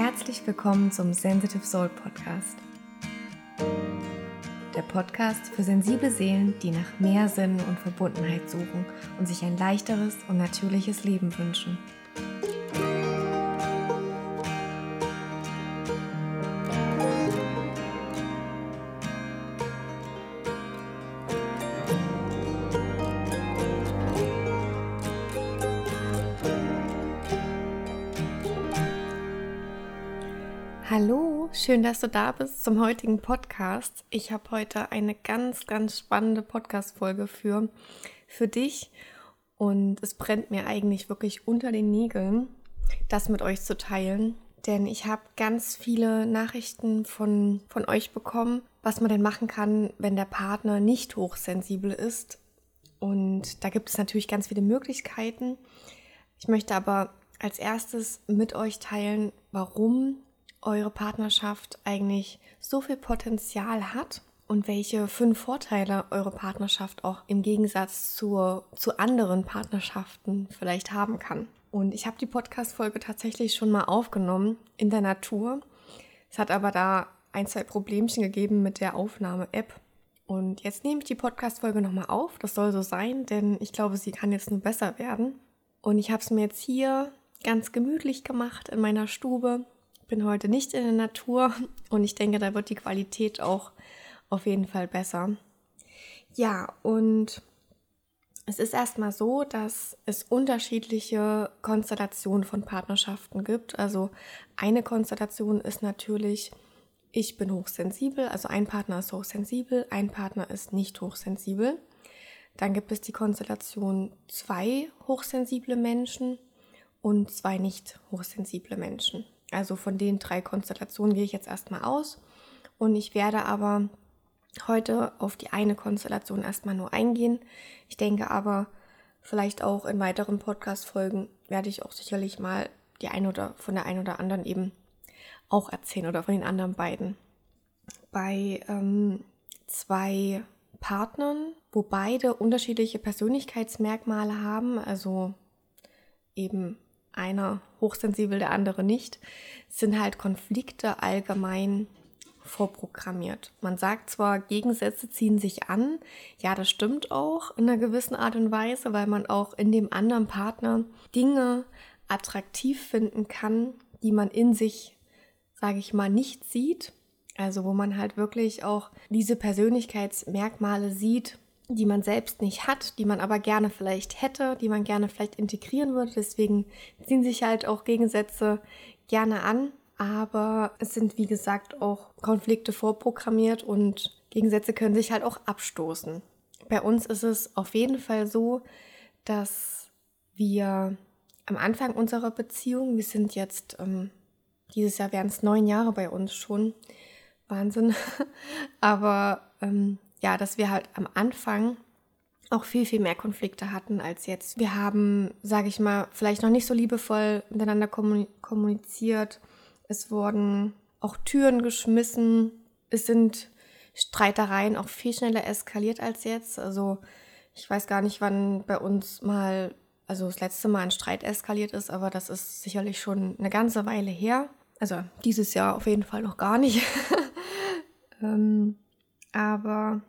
Herzlich willkommen zum Sensitive Soul Podcast. Der Podcast für sensible Seelen, die nach mehr Sinn und Verbundenheit suchen und sich ein leichteres und natürliches Leben wünschen. Schön, dass du da bist zum heutigen Podcast. Ich habe heute eine ganz, ganz spannende Podcast-Folge für, für dich und es brennt mir eigentlich wirklich unter den Nägeln, das mit euch zu teilen. Denn ich habe ganz viele Nachrichten von, von euch bekommen, was man denn machen kann, wenn der Partner nicht hochsensibel ist. Und da gibt es natürlich ganz viele Möglichkeiten. Ich möchte aber als erstes mit euch teilen, warum eure Partnerschaft eigentlich so viel Potenzial hat und welche fünf Vorteile eure Partnerschaft auch im Gegensatz zur, zu anderen Partnerschaften vielleicht haben kann. Und ich habe die Podcast-Folge tatsächlich schon mal aufgenommen in der Natur. Es hat aber da ein, zwei Problemchen gegeben mit der Aufnahme-App. Und jetzt nehme ich die Podcast-Folge nochmal auf. Das soll so sein, denn ich glaube, sie kann jetzt nur besser werden. Und ich habe es mir jetzt hier ganz gemütlich gemacht in meiner Stube bin heute nicht in der Natur und ich denke, da wird die Qualität auch auf jeden Fall besser. Ja, und es ist erstmal so, dass es unterschiedliche Konstellationen von Partnerschaften gibt. Also eine Konstellation ist natürlich, ich bin hochsensibel, also ein Partner ist hochsensibel, ein Partner ist nicht hochsensibel. Dann gibt es die Konstellation zwei hochsensible Menschen und zwei nicht hochsensible Menschen. Also von den drei Konstellationen gehe ich jetzt erstmal aus und ich werde aber heute auf die eine Konstellation erstmal nur eingehen. Ich denke aber vielleicht auch in weiteren Podcast-Folgen werde ich auch sicherlich mal die eine oder von der einen oder anderen eben auch erzählen oder von den anderen beiden. Bei ähm, zwei Partnern, wo beide unterschiedliche Persönlichkeitsmerkmale haben, also eben einer hochsensibel, der andere nicht, sind halt Konflikte allgemein vorprogrammiert. Man sagt zwar, Gegensätze ziehen sich an, ja, das stimmt auch in einer gewissen Art und Weise, weil man auch in dem anderen Partner Dinge attraktiv finden kann, die man in sich, sage ich mal, nicht sieht. Also wo man halt wirklich auch diese Persönlichkeitsmerkmale sieht, die man selbst nicht hat, die man aber gerne vielleicht hätte, die man gerne vielleicht integrieren würde. Deswegen ziehen sich halt auch Gegensätze gerne an. Aber es sind, wie gesagt, auch Konflikte vorprogrammiert und Gegensätze können sich halt auch abstoßen. Bei uns ist es auf jeden Fall so, dass wir am Anfang unserer Beziehung, wir sind jetzt, ähm, dieses Jahr wären es neun Jahre bei uns schon, Wahnsinn, aber ähm, ja, dass wir halt am Anfang auch viel, viel mehr Konflikte hatten als jetzt. Wir haben, sage ich mal, vielleicht noch nicht so liebevoll miteinander kommuniziert. Es wurden auch Türen geschmissen. Es sind Streitereien auch viel schneller eskaliert als jetzt. Also ich weiß gar nicht, wann bei uns mal, also das letzte Mal ein Streit eskaliert ist, aber das ist sicherlich schon eine ganze Weile her. Also dieses Jahr auf jeden Fall noch gar nicht. ähm, aber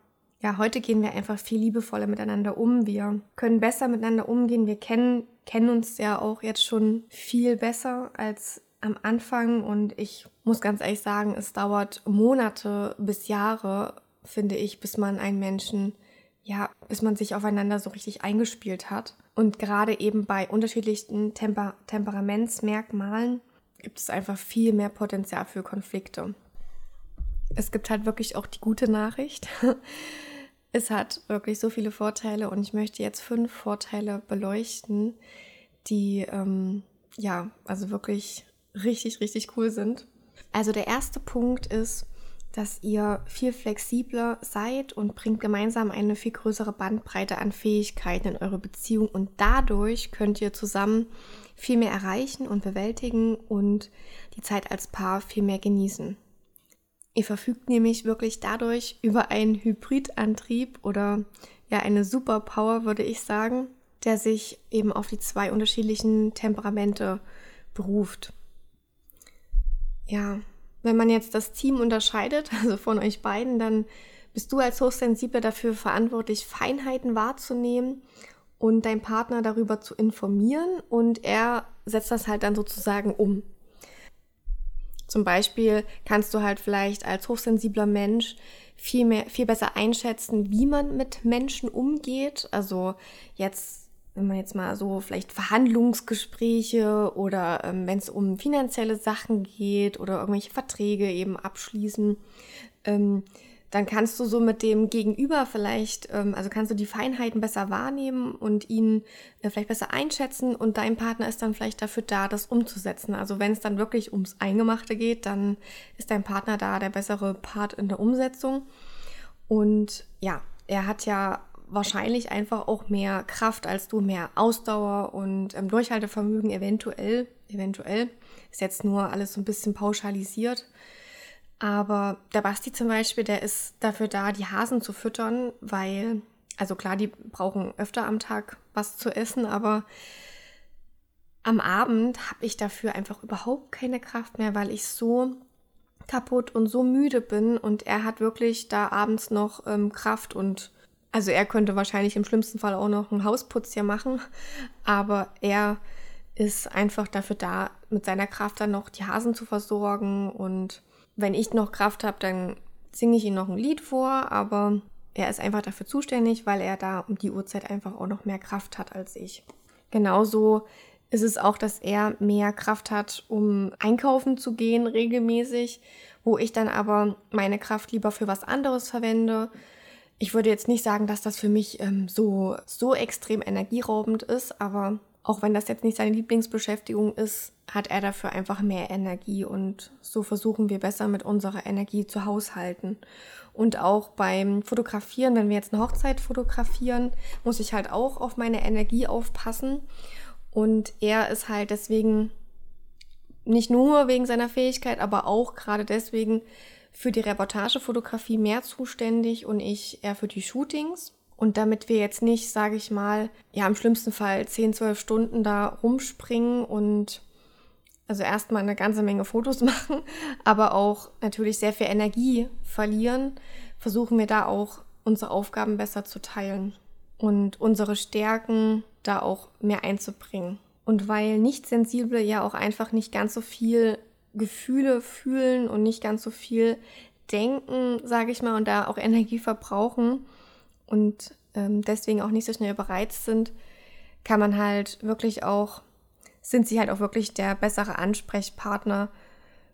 ja, heute gehen wir einfach viel liebevoller miteinander um. Wir können besser miteinander umgehen. Wir kennen, kennen uns ja auch jetzt schon viel besser als am Anfang. Und ich muss ganz ehrlich sagen, es dauert Monate bis Jahre, finde ich, bis man einen Menschen, ja, bis man sich aufeinander so richtig eingespielt hat. Und gerade eben bei unterschiedlichen Temper Temperamentsmerkmalen gibt es einfach viel mehr Potenzial für Konflikte. Es gibt halt wirklich auch die gute Nachricht. Es hat wirklich so viele Vorteile und ich möchte jetzt fünf Vorteile beleuchten, die ähm, ja, also wirklich richtig, richtig cool sind. Also der erste Punkt ist, dass ihr viel flexibler seid und bringt gemeinsam eine viel größere Bandbreite an Fähigkeiten in eure Beziehung und dadurch könnt ihr zusammen viel mehr erreichen und bewältigen und die Zeit als Paar viel mehr genießen. Ihr verfügt nämlich wirklich dadurch über einen Hybridantrieb oder ja eine Superpower, würde ich sagen, der sich eben auf die zwei unterschiedlichen Temperamente beruft. ja, wenn man jetzt das Team unterscheidet, also von euch beiden, dann bist du als Hochsensibler dafür verantwortlich, Feinheiten wahrzunehmen und dein Partner darüber zu informieren und er setzt das halt dann sozusagen um. Zum Beispiel kannst du halt vielleicht als hochsensibler Mensch viel mehr, viel besser einschätzen, wie man mit Menschen umgeht. Also jetzt, wenn man jetzt mal so vielleicht Verhandlungsgespräche oder ähm, wenn es um finanzielle Sachen geht oder irgendwelche Verträge eben abschließen, ähm, dann kannst du so mit dem Gegenüber vielleicht, ähm, also kannst du die Feinheiten besser wahrnehmen und ihn äh, vielleicht besser einschätzen und dein Partner ist dann vielleicht dafür da, das umzusetzen. Also wenn es dann wirklich ums Eingemachte geht, dann ist dein Partner da der bessere Part in der Umsetzung. Und ja, er hat ja wahrscheinlich einfach auch mehr Kraft als du, mehr Ausdauer und ähm, Durchhaltevermögen eventuell, eventuell. Ist jetzt nur alles so ein bisschen pauschalisiert. Aber der Basti zum Beispiel, der ist dafür da, die Hasen zu füttern, weil, also klar, die brauchen öfter am Tag was zu essen, aber am Abend habe ich dafür einfach überhaupt keine Kraft mehr, weil ich so kaputt und so müde bin. Und er hat wirklich da abends noch ähm, Kraft und also er könnte wahrscheinlich im schlimmsten Fall auch noch einen Hausputz hier machen, aber er ist einfach dafür da, mit seiner Kraft dann noch die Hasen zu versorgen und wenn ich noch Kraft habe, dann singe ich ihm noch ein Lied vor, aber er ist einfach dafür zuständig, weil er da um die Uhrzeit einfach auch noch mehr Kraft hat als ich. Genauso ist es auch, dass er mehr Kraft hat, um einkaufen zu gehen regelmäßig, wo ich dann aber meine Kraft lieber für was anderes verwende. Ich würde jetzt nicht sagen, dass das für mich ähm, so, so extrem energieraubend ist, aber auch wenn das jetzt nicht seine Lieblingsbeschäftigung ist, hat er dafür einfach mehr Energie und so versuchen wir besser mit unserer Energie zu haushalten. Und auch beim Fotografieren, wenn wir jetzt eine Hochzeit fotografieren, muss ich halt auch auf meine Energie aufpassen. Und er ist halt deswegen nicht nur wegen seiner Fähigkeit, aber auch gerade deswegen für die Reportagefotografie mehr zuständig und ich eher für die Shootings. Und damit wir jetzt nicht, sage ich mal, ja im schlimmsten Fall 10, 12 Stunden da rumspringen und also erstmal eine ganze Menge Fotos machen, aber auch natürlich sehr viel Energie verlieren, versuchen wir da auch unsere Aufgaben besser zu teilen und unsere Stärken da auch mehr einzubringen. Und weil Nicht-Sensible ja auch einfach nicht ganz so viel Gefühle fühlen und nicht ganz so viel denken, sage ich mal, und da auch Energie verbrauchen, und ähm, deswegen auch nicht so schnell bereizt sind, kann man halt wirklich auch, sind sie halt auch wirklich der bessere Ansprechpartner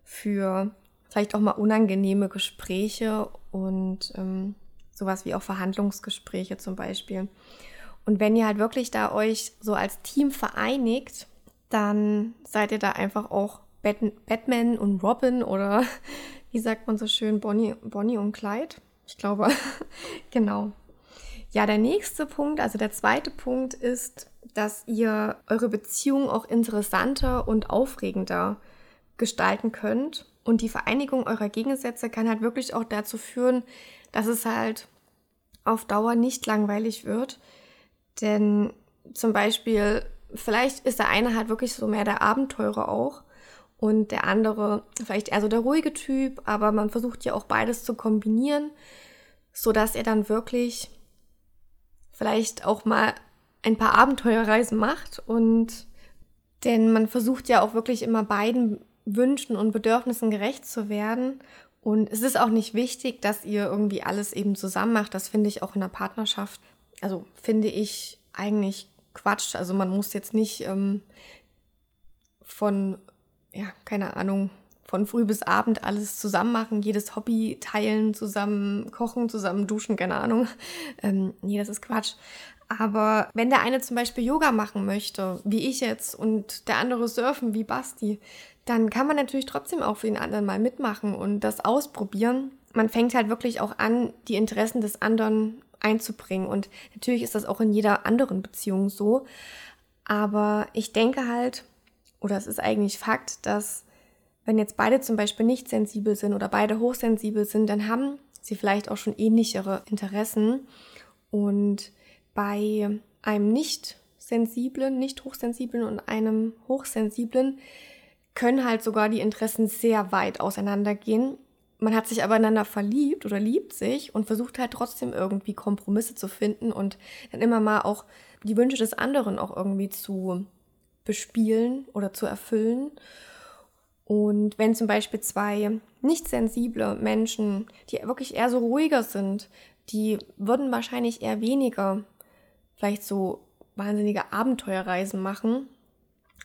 für vielleicht auch mal unangenehme Gespräche und ähm, sowas wie auch Verhandlungsgespräche zum Beispiel. Und wenn ihr halt wirklich da euch so als Team vereinigt, dann seid ihr da einfach auch Batman und Robin oder wie sagt man so schön, Bonnie, Bonnie und Clyde. Ich glaube, genau. Ja, der nächste Punkt, also der zweite Punkt ist, dass ihr eure Beziehung auch interessanter und aufregender gestalten könnt. Und die Vereinigung eurer Gegensätze kann halt wirklich auch dazu führen, dass es halt auf Dauer nicht langweilig wird. Denn zum Beispiel, vielleicht ist der eine halt wirklich so mehr der Abenteurer auch und der andere vielleicht eher so der ruhige Typ, aber man versucht ja auch beides zu kombinieren, sodass ihr dann wirklich vielleicht auch mal ein paar Abenteuerreisen macht und denn man versucht ja auch wirklich immer beiden Wünschen und Bedürfnissen gerecht zu werden und es ist auch nicht wichtig, dass ihr irgendwie alles eben zusammen macht. Das finde ich auch in der Partnerschaft, also finde ich eigentlich Quatsch. Also man muss jetzt nicht ähm, von, ja, keine Ahnung, von früh bis Abend alles zusammen machen, jedes Hobby teilen, zusammen kochen, zusammen duschen, keine Ahnung. Ähm, nee, das ist Quatsch. Aber wenn der eine zum Beispiel Yoga machen möchte, wie ich jetzt, und der andere surfen wie Basti, dann kann man natürlich trotzdem auch für den anderen mal mitmachen und das ausprobieren. Man fängt halt wirklich auch an, die Interessen des anderen einzubringen. Und natürlich ist das auch in jeder anderen Beziehung so. Aber ich denke halt, oder es ist eigentlich Fakt, dass wenn jetzt beide zum Beispiel nicht sensibel sind oder beide hochsensibel sind, dann haben sie vielleicht auch schon ähnlichere Interessen. Und bei einem nicht sensiblen, nicht hochsensiblen und einem hochsensiblen können halt sogar die Interessen sehr weit auseinandergehen. Man hat sich aber einander verliebt oder liebt sich und versucht halt trotzdem irgendwie Kompromisse zu finden und dann immer mal auch die Wünsche des anderen auch irgendwie zu bespielen oder zu erfüllen. Und wenn zum Beispiel zwei nicht sensible Menschen, die wirklich eher so ruhiger sind, die würden wahrscheinlich eher weniger vielleicht so wahnsinnige Abenteuerreisen machen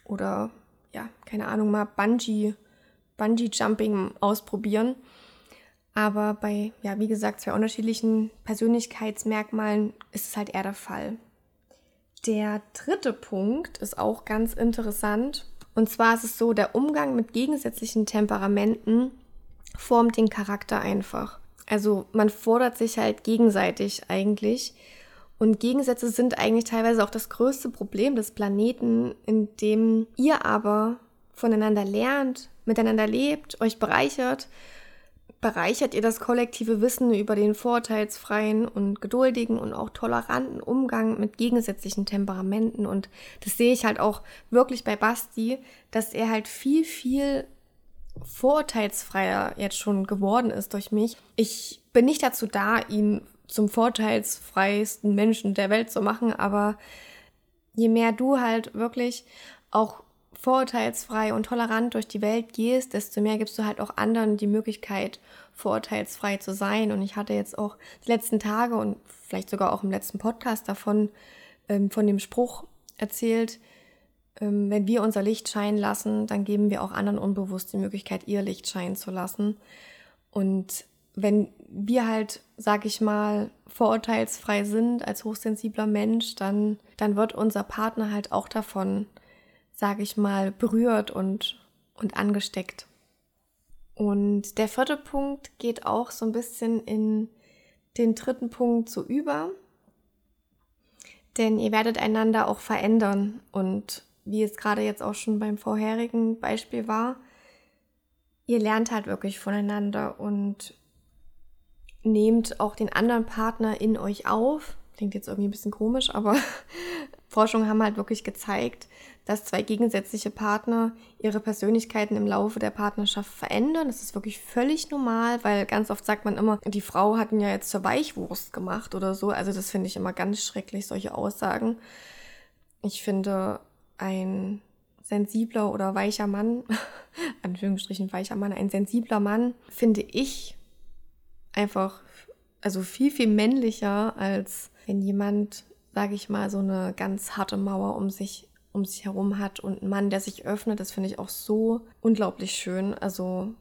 oder ja, keine Ahnung, mal Bungee, Bungee Jumping ausprobieren. Aber bei, ja, wie gesagt, zwei unterschiedlichen Persönlichkeitsmerkmalen ist es halt eher der Fall. Der dritte Punkt ist auch ganz interessant. Und zwar ist es so, der Umgang mit gegensätzlichen Temperamenten formt den Charakter einfach. Also man fordert sich halt gegenseitig eigentlich. Und Gegensätze sind eigentlich teilweise auch das größte Problem des Planeten, in dem ihr aber voneinander lernt, miteinander lebt, euch bereichert bereichert ihr das kollektive Wissen über den vorteilsfreien und geduldigen und auch toleranten Umgang mit gegensätzlichen Temperamenten. Und das sehe ich halt auch wirklich bei Basti, dass er halt viel, viel vorurteilsfreier jetzt schon geworden ist durch mich. Ich bin nicht dazu da, ihn zum vorteilsfreiesten Menschen der Welt zu machen, aber je mehr du halt wirklich auch vorurteilsfrei und tolerant durch die Welt gehst, desto mehr gibst du halt auch anderen die Möglichkeit, vorurteilsfrei zu sein. Und ich hatte jetzt auch die letzten Tage und vielleicht sogar auch im letzten Podcast davon, ähm, von dem Spruch erzählt, ähm, wenn wir unser Licht scheinen lassen, dann geben wir auch anderen unbewusst die Möglichkeit, ihr Licht scheinen zu lassen. Und wenn wir halt, sag ich mal, vorurteilsfrei sind als hochsensibler Mensch, dann, dann wird unser Partner halt auch davon sage ich mal, berührt und, und angesteckt. Und der vierte Punkt geht auch so ein bisschen in den dritten Punkt so über. Denn ihr werdet einander auch verändern. Und wie es gerade jetzt auch schon beim vorherigen Beispiel war, ihr lernt halt wirklich voneinander und nehmt auch den anderen Partner in euch auf. Klingt jetzt irgendwie ein bisschen komisch, aber Forschungen haben halt wirklich gezeigt, dass zwei gegensätzliche Partner ihre Persönlichkeiten im Laufe der Partnerschaft verändern. Das ist wirklich völlig normal, weil ganz oft sagt man immer, die Frau hat ihn ja jetzt zur Weichwurst gemacht oder so. Also das finde ich immer ganz schrecklich, solche Aussagen. Ich finde, ein sensibler oder weicher Mann, Anführungsstrichen weicher Mann, ein sensibler Mann, finde ich einfach, also viel, viel männlicher, als wenn jemand, sage ich mal, so eine ganz harte Mauer um sich um sich herum hat und ein Mann, der sich öffnet, das finde ich auch so unglaublich schön. Also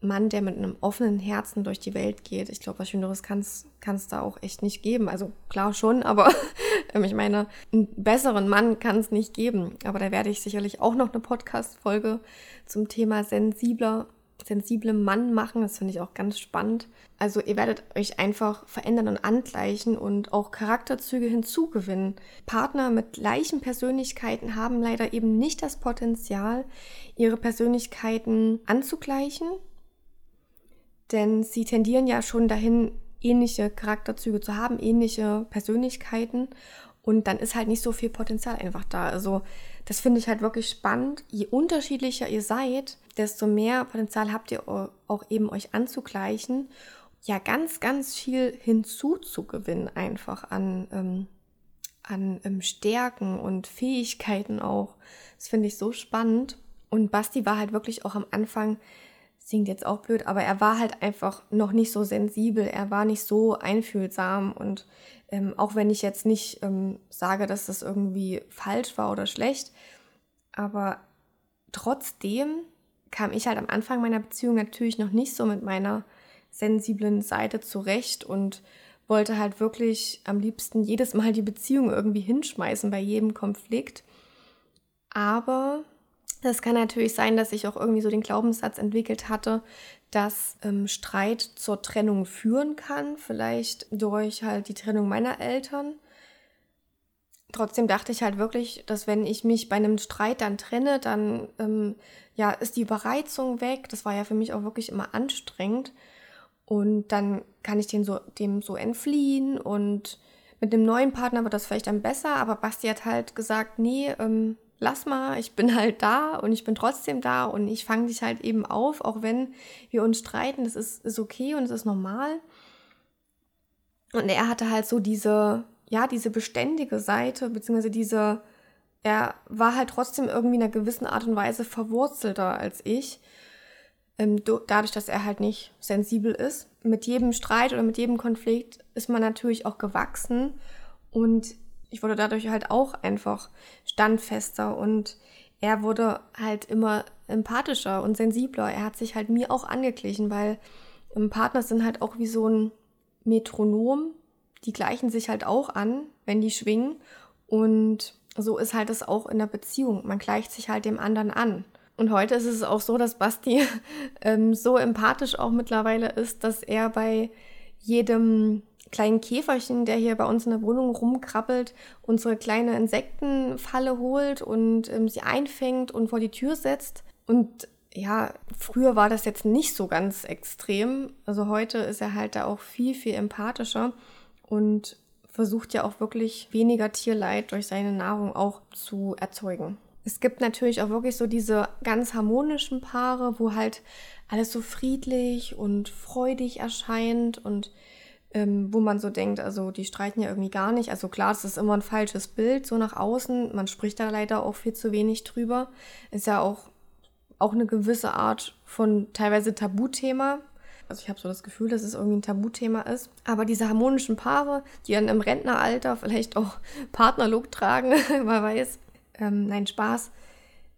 Mann, der mit einem offenen Herzen durch die Welt geht. Ich glaube, was Schöneres kann es da auch echt nicht geben. Also klar schon, aber ähm, ich meine, einen besseren Mann kann es nicht geben. Aber da werde ich sicherlich auch noch eine Podcast-Folge zum Thema sensibler sensiblem Mann machen. Das finde ich auch ganz spannend. Also ihr werdet euch einfach verändern und angleichen und auch Charakterzüge hinzugewinnen. Partner mit gleichen Persönlichkeiten haben leider eben nicht das Potenzial, ihre Persönlichkeiten anzugleichen, denn sie tendieren ja schon dahin, ähnliche Charakterzüge zu haben, ähnliche Persönlichkeiten und dann ist halt nicht so viel Potenzial einfach da. Also das finde ich halt wirklich spannend. Je unterschiedlicher ihr seid, desto mehr Potenzial habt ihr auch eben euch anzugleichen. Ja, ganz, ganz viel hinzuzugewinnen einfach an, ähm, an ähm, Stärken und Fähigkeiten auch. Das finde ich so spannend. Und Basti war halt wirklich auch am Anfang, singt jetzt auch blöd, aber er war halt einfach noch nicht so sensibel, er war nicht so einfühlsam und ähm, auch wenn ich jetzt nicht ähm, sage, dass das irgendwie falsch war oder schlecht, aber trotzdem kam ich halt am Anfang meiner Beziehung natürlich noch nicht so mit meiner sensiblen Seite zurecht und wollte halt wirklich am liebsten jedes Mal die Beziehung irgendwie hinschmeißen bei jedem Konflikt. Aber das kann natürlich sein, dass ich auch irgendwie so den Glaubenssatz entwickelt hatte, dass ähm, Streit zur Trennung führen kann, vielleicht durch halt die Trennung meiner Eltern. Trotzdem dachte ich halt wirklich, dass wenn ich mich bei einem Streit dann trenne, dann ähm, ja ist die Überreizung weg. Das war ja für mich auch wirklich immer anstrengend. Und dann kann ich so, dem so entfliehen und mit einem neuen Partner wird das vielleicht dann besser, aber Basti hat halt gesagt, nee, ähm, lass mal, ich bin halt da und ich bin trotzdem da und ich fange dich halt eben auf, auch wenn wir uns streiten, das ist, ist okay und es ist normal. Und er hatte halt so diese, ja, diese beständige Seite, beziehungsweise diese, er war halt trotzdem irgendwie in einer gewissen Art und Weise verwurzelter als ich. Ähm, dadurch, dass er halt nicht sensibel ist. Mit jedem Streit oder mit jedem Konflikt ist man natürlich auch gewachsen und ich wurde dadurch halt auch einfach standfester und er wurde halt immer empathischer und sensibler. Er hat sich halt mir auch angeglichen, weil Partner sind halt auch wie so ein Metronom. Die gleichen sich halt auch an, wenn die schwingen. Und so ist halt es auch in der Beziehung. Man gleicht sich halt dem anderen an. Und heute ist es auch so, dass Basti ähm, so empathisch auch mittlerweile ist, dass er bei jedem kleinen Käferchen, der hier bei uns in der Wohnung rumkrabbelt, unsere kleine Insektenfalle holt und ähm, sie einfängt und vor die Tür setzt. Und ja, früher war das jetzt nicht so ganz extrem. Also heute ist er halt da auch viel, viel empathischer und versucht ja auch wirklich weniger Tierleid durch seine Nahrung auch zu erzeugen. Es gibt natürlich auch wirklich so diese ganz harmonischen Paare, wo halt alles so friedlich und freudig erscheint und ähm, wo man so denkt, also die streiten ja irgendwie gar nicht. Also klar, es ist immer ein falsches Bild, so nach außen. Man spricht da leider auch viel zu wenig drüber. Ist ja auch, auch eine gewisse Art von teilweise Tabuthema. Also ich habe so das Gefühl, dass es irgendwie ein Tabuthema ist. Aber diese harmonischen Paare, die dann im Rentneralter vielleicht auch Partnerlook tragen, wer weiß. Ähm, nein, Spaß.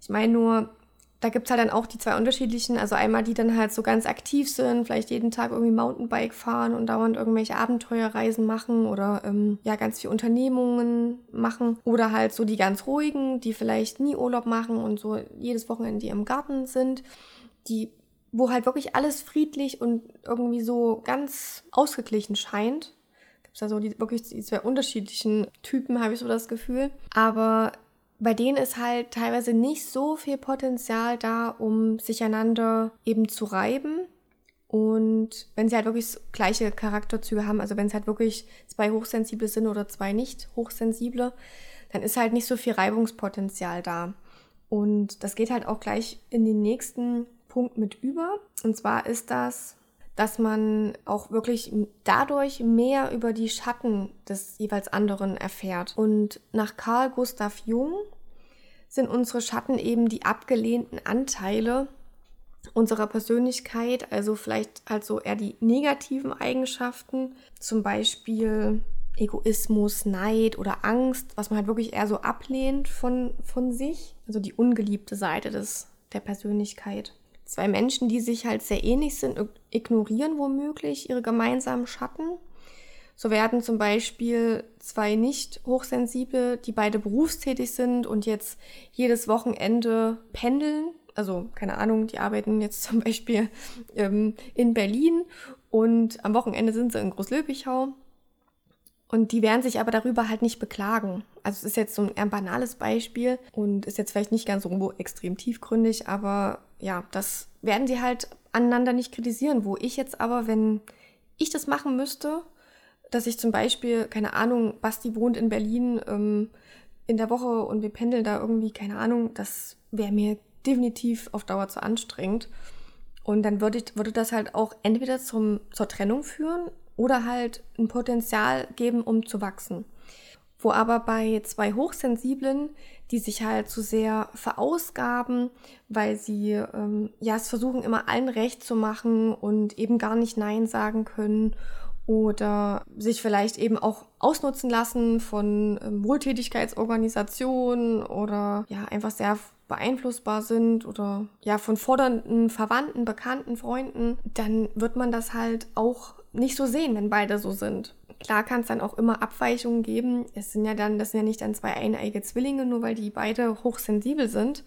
Ich meine nur, da gibt es halt dann auch die zwei unterschiedlichen. Also einmal die dann halt so ganz aktiv sind, vielleicht jeden Tag irgendwie Mountainbike fahren und dauernd irgendwelche Abenteuerreisen machen oder ähm, ja ganz viele Unternehmungen machen. Oder halt so die ganz ruhigen, die vielleicht nie Urlaub machen und so jedes Wochenende im Garten sind. Die, wo halt wirklich alles friedlich und irgendwie so ganz ausgeglichen scheint. Gibt es da so die, wirklich die zwei unterschiedlichen Typen, habe ich so das Gefühl. Aber bei denen ist halt teilweise nicht so viel Potenzial da, um sich einander eben zu reiben. Und wenn sie halt wirklich gleiche Charakterzüge haben, also wenn es halt wirklich zwei Hochsensible sind oder zwei nicht Hochsensible, dann ist halt nicht so viel Reibungspotenzial da. Und das geht halt auch gleich in den nächsten Punkt mit über. Und zwar ist das, dass man auch wirklich dadurch mehr über die Schatten des jeweils anderen erfährt. Und nach Carl Gustav Jung sind unsere Schatten eben die abgelehnten Anteile unserer Persönlichkeit, also vielleicht also eher die negativen Eigenschaften, zum Beispiel Egoismus, Neid oder Angst, was man halt wirklich eher so ablehnt von, von sich, also die ungeliebte Seite des, der Persönlichkeit. Zwei Menschen, die sich halt sehr ähnlich sind, ignorieren womöglich ihre gemeinsamen Schatten. So werden zum Beispiel zwei nicht hochsensible, die beide berufstätig sind und jetzt jedes Wochenende pendeln. Also keine Ahnung, die arbeiten jetzt zum Beispiel ähm, in Berlin und am Wochenende sind sie in Großlöbichau. Und die werden sich aber darüber halt nicht beklagen. Also es ist jetzt so ein eher banales Beispiel und ist jetzt vielleicht nicht ganz so extrem tiefgründig, aber ja, das werden sie halt aneinander nicht kritisieren. Wo ich jetzt aber, wenn ich das machen müsste, dass ich zum Beispiel, keine Ahnung, Basti wohnt in Berlin ähm, in der Woche und wir pendeln da irgendwie, keine Ahnung, das wäre mir definitiv auf Dauer zu anstrengend. Und dann würde, ich, würde das halt auch entweder zum, zur Trennung führen oder halt ein Potenzial geben, um zu wachsen. Wo aber bei zwei Hochsensiblen, die sich halt zu sehr verausgaben, weil sie ähm, ja es versuchen immer allen recht zu machen und eben gar nicht Nein sagen können oder sich vielleicht eben auch ausnutzen lassen von ähm, Wohltätigkeitsorganisationen oder ja einfach sehr beeinflussbar sind oder ja von fordernden Verwandten, Bekannten, Freunden, dann wird man das halt auch nicht so sehen, wenn beide so sind. Klar kann es dann auch immer Abweichungen geben. Es sind ja dann, das sind ja nicht dann zwei eineige Zwillinge, nur weil die beide hochsensibel sind,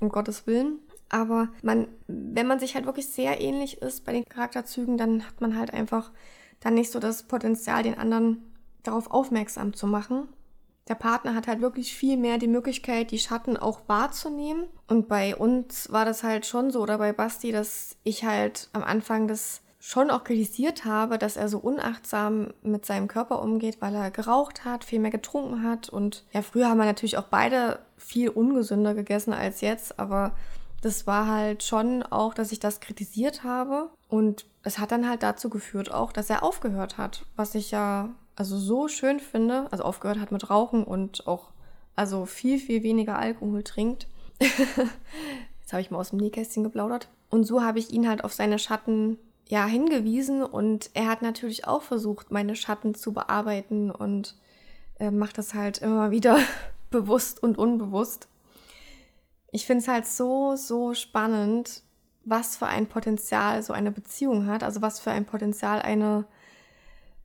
um Gottes Willen. Aber man, wenn man sich halt wirklich sehr ähnlich ist bei den Charakterzügen, dann hat man halt einfach dann nicht so das Potenzial, den anderen darauf aufmerksam zu machen. Der Partner hat halt wirklich viel mehr die Möglichkeit, die Schatten auch wahrzunehmen. Und bei uns war das halt schon so, oder bei Basti, dass ich halt am Anfang das schon auch kritisiert habe, dass er so unachtsam mit seinem Körper umgeht, weil er geraucht hat, viel mehr getrunken hat. Und ja, früher haben wir natürlich auch beide viel ungesünder gegessen als jetzt, aber das war halt schon auch, dass ich das kritisiert habe. Und es hat dann halt dazu geführt auch, dass er aufgehört hat, was ich ja also so schön finde. Also aufgehört hat mit Rauchen und auch also viel, viel weniger Alkohol trinkt. Jetzt habe ich mal aus dem Nähkästchen geplaudert. Und so habe ich ihn halt auf seine Schatten ja hingewiesen und er hat natürlich auch versucht, meine Schatten zu bearbeiten und äh, macht das halt immer wieder bewusst und unbewusst. Ich finde es halt so, so spannend, was für ein Potenzial so eine Beziehung hat, also was für ein Potenzial eine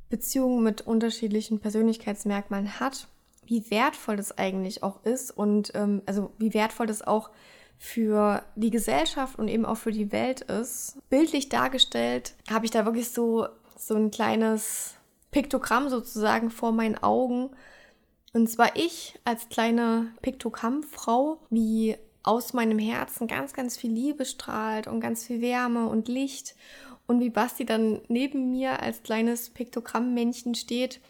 Beziehung mit unterschiedlichen Persönlichkeitsmerkmalen hat, wie wertvoll das eigentlich auch ist und ähm, also wie wertvoll das auch für die Gesellschaft und eben auch für die Welt ist. Bildlich dargestellt habe ich da wirklich so, so ein kleines Piktogramm sozusagen vor meinen Augen. Und zwar ich als kleine Piktogrammfrau, wie aus meinem Herzen ganz, ganz viel Liebe strahlt und ganz viel Wärme und Licht. Und wie Basti dann neben mir als kleines Piktogrammmännchen steht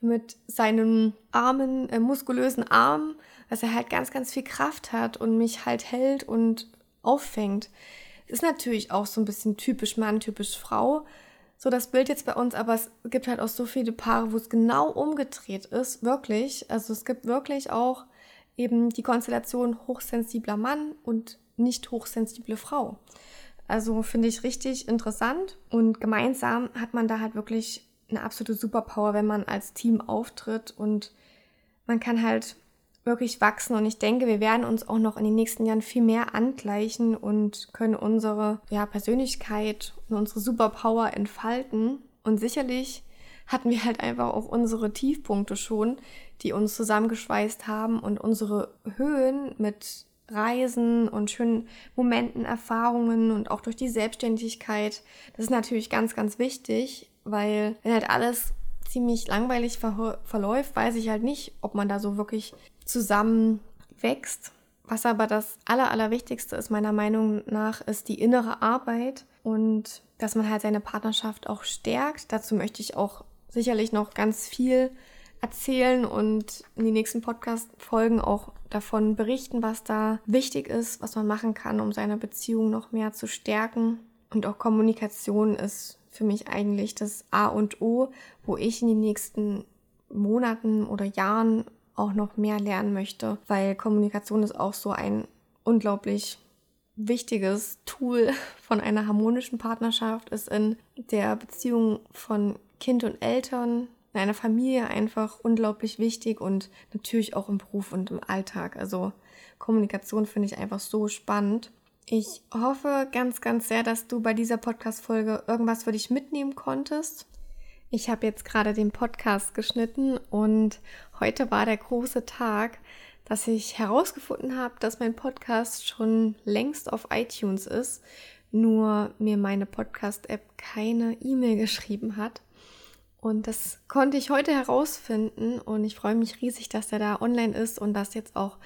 mit seinem armen, äh, muskulösen Arm, dass er halt ganz, ganz viel Kraft hat und mich halt hält und auffängt. ist natürlich auch so ein bisschen typisch Mann, typisch Frau. So das Bild jetzt bei uns, aber es gibt halt auch so viele Paare, wo es genau umgedreht ist, wirklich. Also es gibt wirklich auch eben die Konstellation hochsensibler Mann und nicht hochsensible Frau. Also finde ich richtig interessant und gemeinsam hat man da halt wirklich eine absolute Superpower, wenn man als Team auftritt und man kann halt wirklich wachsen und ich denke, wir werden uns auch noch in den nächsten Jahren viel mehr angleichen und können unsere ja, Persönlichkeit und unsere Superpower entfalten und sicherlich hatten wir halt einfach auch unsere Tiefpunkte schon, die uns zusammengeschweißt haben und unsere Höhen mit Reisen und schönen Momenten, Erfahrungen und auch durch die Selbstständigkeit. Das ist natürlich ganz, ganz wichtig, weil wenn halt alles ziemlich langweilig ver verläuft, weiß ich halt nicht, ob man da so wirklich zusammen wächst. Was aber das Aller, Allerwichtigste ist, meiner Meinung nach, ist die innere Arbeit und dass man halt seine Partnerschaft auch stärkt. Dazu möchte ich auch sicherlich noch ganz viel erzählen und in den nächsten Podcast-Folgen auch davon berichten, was da wichtig ist, was man machen kann, um seine Beziehung noch mehr zu stärken. Und auch Kommunikation ist für mich eigentlich das A und O, wo ich in den nächsten Monaten oder Jahren auch noch mehr lernen möchte, weil Kommunikation ist auch so ein unglaublich wichtiges Tool von einer harmonischen Partnerschaft, ist in der Beziehung von Kind und Eltern, in einer Familie einfach unglaublich wichtig und natürlich auch im Beruf und im Alltag. Also Kommunikation finde ich einfach so spannend. Ich hoffe ganz, ganz sehr, dass du bei dieser Podcast-Folge irgendwas für dich mitnehmen konntest. Ich habe jetzt gerade den Podcast geschnitten und heute war der große Tag, dass ich herausgefunden habe, dass mein Podcast schon längst auf iTunes ist, nur mir meine Podcast-App keine E-Mail geschrieben hat. Und das konnte ich heute herausfinden und ich freue mich riesig, dass der da online ist und dass jetzt auch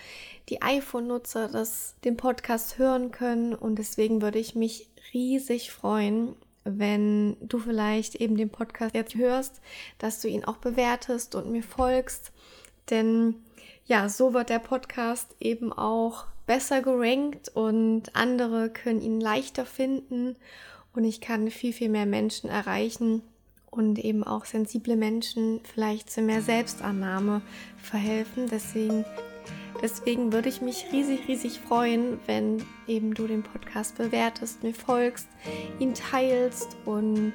die iPhone-Nutzer das den Podcast hören können. Und deswegen würde ich mich riesig freuen, wenn du vielleicht eben den Podcast jetzt hörst, dass du ihn auch bewertest und mir folgst. Denn ja, so wird der Podcast eben auch besser gerankt und andere können ihn leichter finden und ich kann viel, viel mehr Menschen erreichen und eben auch sensible Menschen vielleicht zu mehr Selbstannahme verhelfen. Deswegen Deswegen würde ich mich riesig, riesig freuen, wenn eben du den Podcast bewertest, mir folgst, ihn teilst und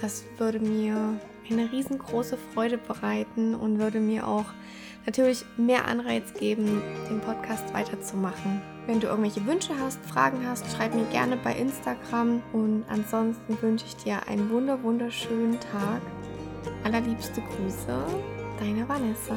das würde mir eine riesengroße Freude bereiten und würde mir auch natürlich mehr Anreiz geben, den Podcast weiterzumachen. Wenn du irgendwelche Wünsche hast, Fragen hast, schreib mir gerne bei Instagram und ansonsten wünsche ich dir einen wunder wunderschönen Tag. Allerliebste Grüße, deine Vanessa.